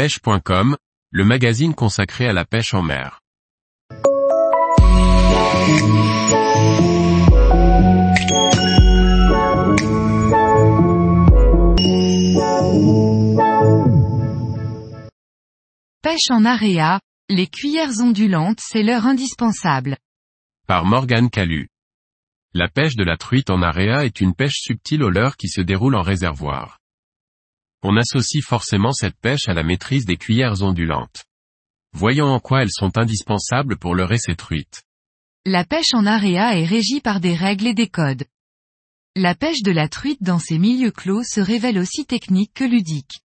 pêche.com, le magazine consacré à la pêche en mer. Pêche en aréa, les cuillères ondulantes c'est l'heure indispensable. Par Morgane Calu. La pêche de la truite en aréa est une pêche subtile au leurre qui se déroule en réservoir. On associe forcément cette pêche à la maîtrise des cuillères ondulantes. Voyons en quoi elles sont indispensables pour leurrer ces truites. La pêche en aréa est régie par des règles et des codes. La pêche de la truite dans ces milieux clos se révèle aussi technique que ludique.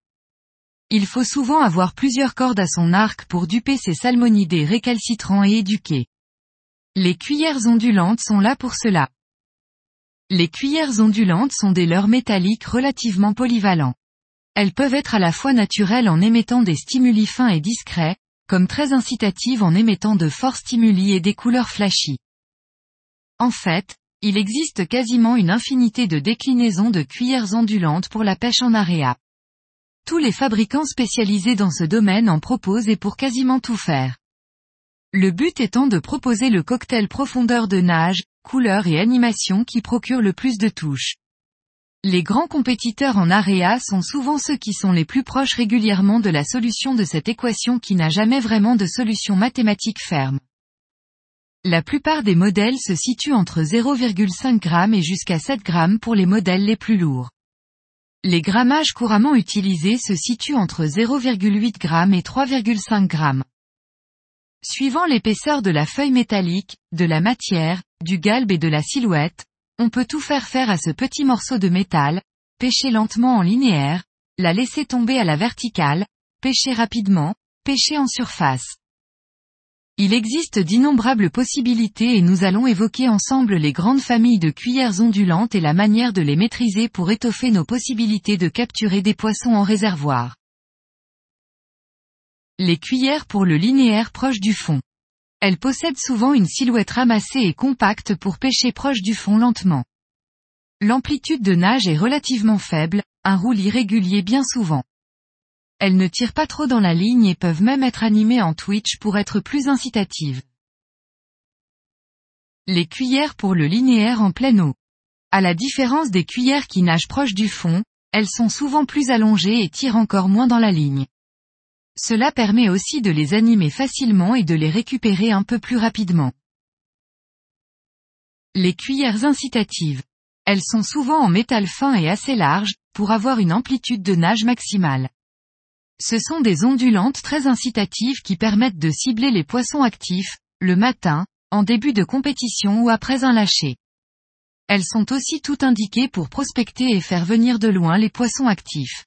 Il faut souvent avoir plusieurs cordes à son arc pour duper ces salmonidés récalcitrants et éduqués. Les cuillères ondulantes sont là pour cela. Les cuillères ondulantes sont des leurres métalliques relativement polyvalents. Elles peuvent être à la fois naturelles en émettant des stimuli fins et discrets, comme très incitatives en émettant de forts stimuli et des couleurs flashy. En fait, il existe quasiment une infinité de déclinaisons de cuillères ondulantes pour la pêche en aréa. Tous les fabricants spécialisés dans ce domaine en proposent et pour quasiment tout faire. Le but étant de proposer le cocktail profondeur de nage, couleur et animation qui procure le plus de touches. Les grands compétiteurs en area sont souvent ceux qui sont les plus proches régulièrement de la solution de cette équation qui n'a jamais vraiment de solution mathématique ferme. La plupart des modèles se situent entre 0,5 g et jusqu'à 7 g pour les modèles les plus lourds. Les grammages couramment utilisés se situent entre 0,8 g et 3,5 g. Suivant l'épaisseur de la feuille métallique, de la matière, du galbe et de la silhouette, on peut tout faire faire à ce petit morceau de métal, pêcher lentement en linéaire, la laisser tomber à la verticale, pêcher rapidement, pêcher en surface. Il existe d'innombrables possibilités et nous allons évoquer ensemble les grandes familles de cuillères ondulantes et la manière de les maîtriser pour étoffer nos possibilités de capturer des poissons en réservoir. Les cuillères pour le linéaire proche du fond. Elles possèdent souvent une silhouette ramassée et compacte pour pêcher proche du fond lentement. L'amplitude de nage est relativement faible, un roule irrégulier bien souvent. Elles ne tirent pas trop dans la ligne et peuvent même être animées en twitch pour être plus incitatives. Les cuillères pour le linéaire en pleine eau. À la différence des cuillères qui nagent proche du fond, elles sont souvent plus allongées et tirent encore moins dans la ligne. Cela permet aussi de les animer facilement et de les récupérer un peu plus rapidement. Les cuillères incitatives. Elles sont souvent en métal fin et assez large, pour avoir une amplitude de nage maximale. Ce sont des ondulantes très incitatives qui permettent de cibler les poissons actifs, le matin, en début de compétition ou après un lâcher. Elles sont aussi toutes indiquées pour prospecter et faire venir de loin les poissons actifs.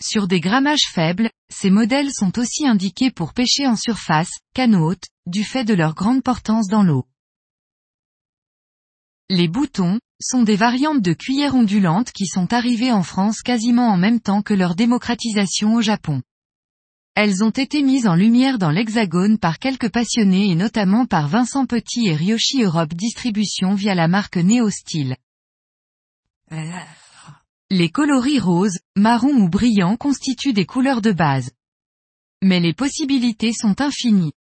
Sur des grammages faibles, ces modèles sont aussi indiqués pour pêcher en surface, canot, du fait de leur grande portance dans l'eau. Les boutons, sont des variantes de cuillères ondulantes qui sont arrivées en France quasiment en même temps que leur démocratisation au Japon. Elles ont été mises en lumière dans l'hexagone par quelques passionnés et notamment par Vincent Petit et Ryoshi Europe Distribution via la marque Neo Style. Les coloris roses, marron ou brillants constituent des couleurs de base. Mais les possibilités sont infinies.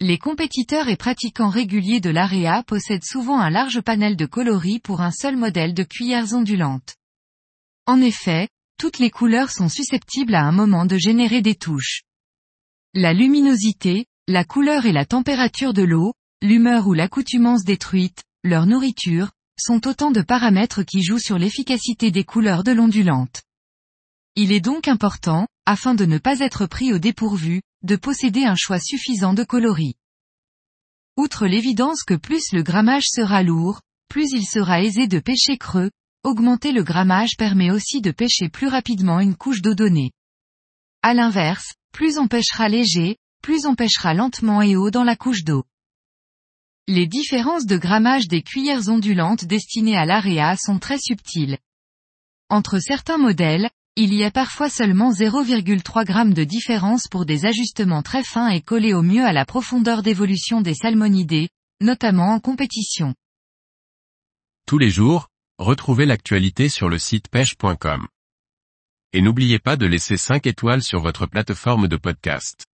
Les compétiteurs et pratiquants réguliers de l'AREA possèdent souvent un large panel de coloris pour un seul modèle de cuillères ondulantes. En effet, toutes les couleurs sont susceptibles à un moment de générer des touches. La luminosité, la couleur et la température de l'eau, l'humeur ou l'accoutumance détruite, leur nourriture, sont autant de paramètres qui jouent sur l'efficacité des couleurs de l'ondulante. Il est donc important, afin de ne pas être pris au dépourvu, de posséder un choix suffisant de coloris. Outre l'évidence que plus le grammage sera lourd, plus il sera aisé de pêcher creux, augmenter le grammage permet aussi de pêcher plus rapidement une couche d'eau donnée. À l'inverse, plus on pêchera léger, plus on pêchera lentement et haut dans la couche d'eau. Les différences de grammage des cuillères ondulantes destinées à l'AREA sont très subtiles. Entre certains modèles, il y a parfois seulement 0,3 g de différence pour des ajustements très fins et collés au mieux à la profondeur d'évolution des salmonidés, notamment en compétition. Tous les jours, retrouvez l'actualité sur le site pêche.com et n'oubliez pas de laisser 5 étoiles sur votre plateforme de podcast.